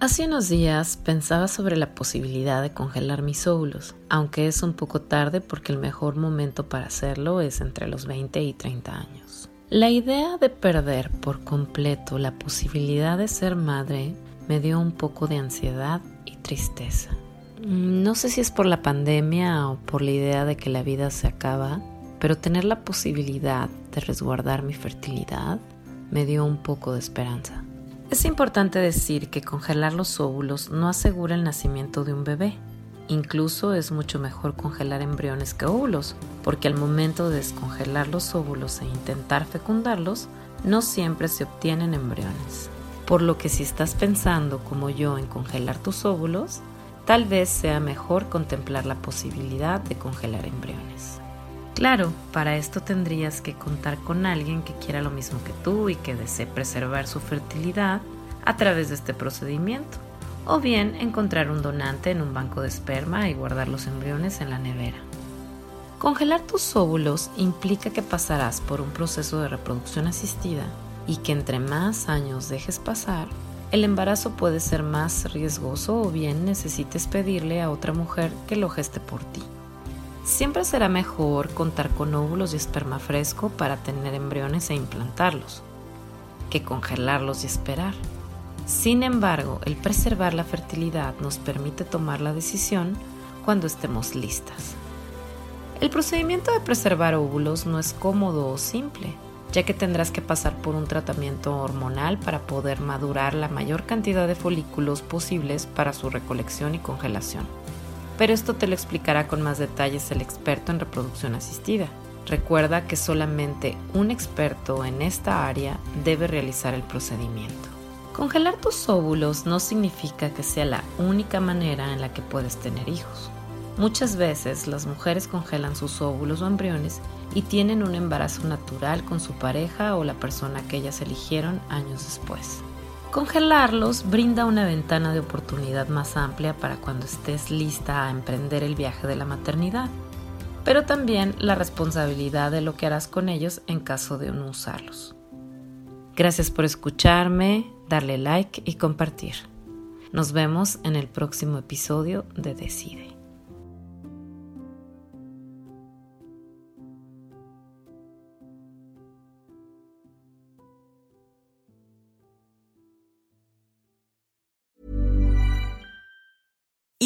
Hace unos días pensaba sobre la posibilidad de congelar mis óvulos, aunque es un poco tarde porque el mejor momento para hacerlo es entre los 20 y 30 años. La idea de perder por completo la posibilidad de ser madre me dio un poco de ansiedad y tristeza. No sé si es por la pandemia o por la idea de que la vida se acaba, pero tener la posibilidad de resguardar mi fertilidad me dio un poco de esperanza. Es importante decir que congelar los óvulos no asegura el nacimiento de un bebé. Incluso es mucho mejor congelar embriones que óvulos, porque al momento de descongelar los óvulos e intentar fecundarlos, no siempre se obtienen embriones. Por lo que si estás pensando como yo en congelar tus óvulos, tal vez sea mejor contemplar la posibilidad de congelar embriones. Claro, para esto tendrías que contar con alguien que quiera lo mismo que tú y que desee preservar su fertilidad a través de este procedimiento, o bien encontrar un donante en un banco de esperma y guardar los embriones en la nevera. Congelar tus óvulos implica que pasarás por un proceso de reproducción asistida y que entre más años dejes pasar, el embarazo puede ser más riesgoso o bien necesites pedirle a otra mujer que lo geste por ti. Siempre será mejor contar con óvulos y esperma fresco para tener embriones e implantarlos, que congelarlos y esperar. Sin embargo, el preservar la fertilidad nos permite tomar la decisión cuando estemos listas. El procedimiento de preservar óvulos no es cómodo o simple, ya que tendrás que pasar por un tratamiento hormonal para poder madurar la mayor cantidad de folículos posibles para su recolección y congelación pero esto te lo explicará con más detalles el experto en reproducción asistida. Recuerda que solamente un experto en esta área debe realizar el procedimiento. Congelar tus óvulos no significa que sea la única manera en la que puedes tener hijos. Muchas veces las mujeres congelan sus óvulos o embriones y tienen un embarazo natural con su pareja o la persona que ellas eligieron años después. Congelarlos brinda una ventana de oportunidad más amplia para cuando estés lista a emprender el viaje de la maternidad, pero también la responsabilidad de lo que harás con ellos en caso de no usarlos. Gracias por escucharme, darle like y compartir. Nos vemos en el próximo episodio de Decide.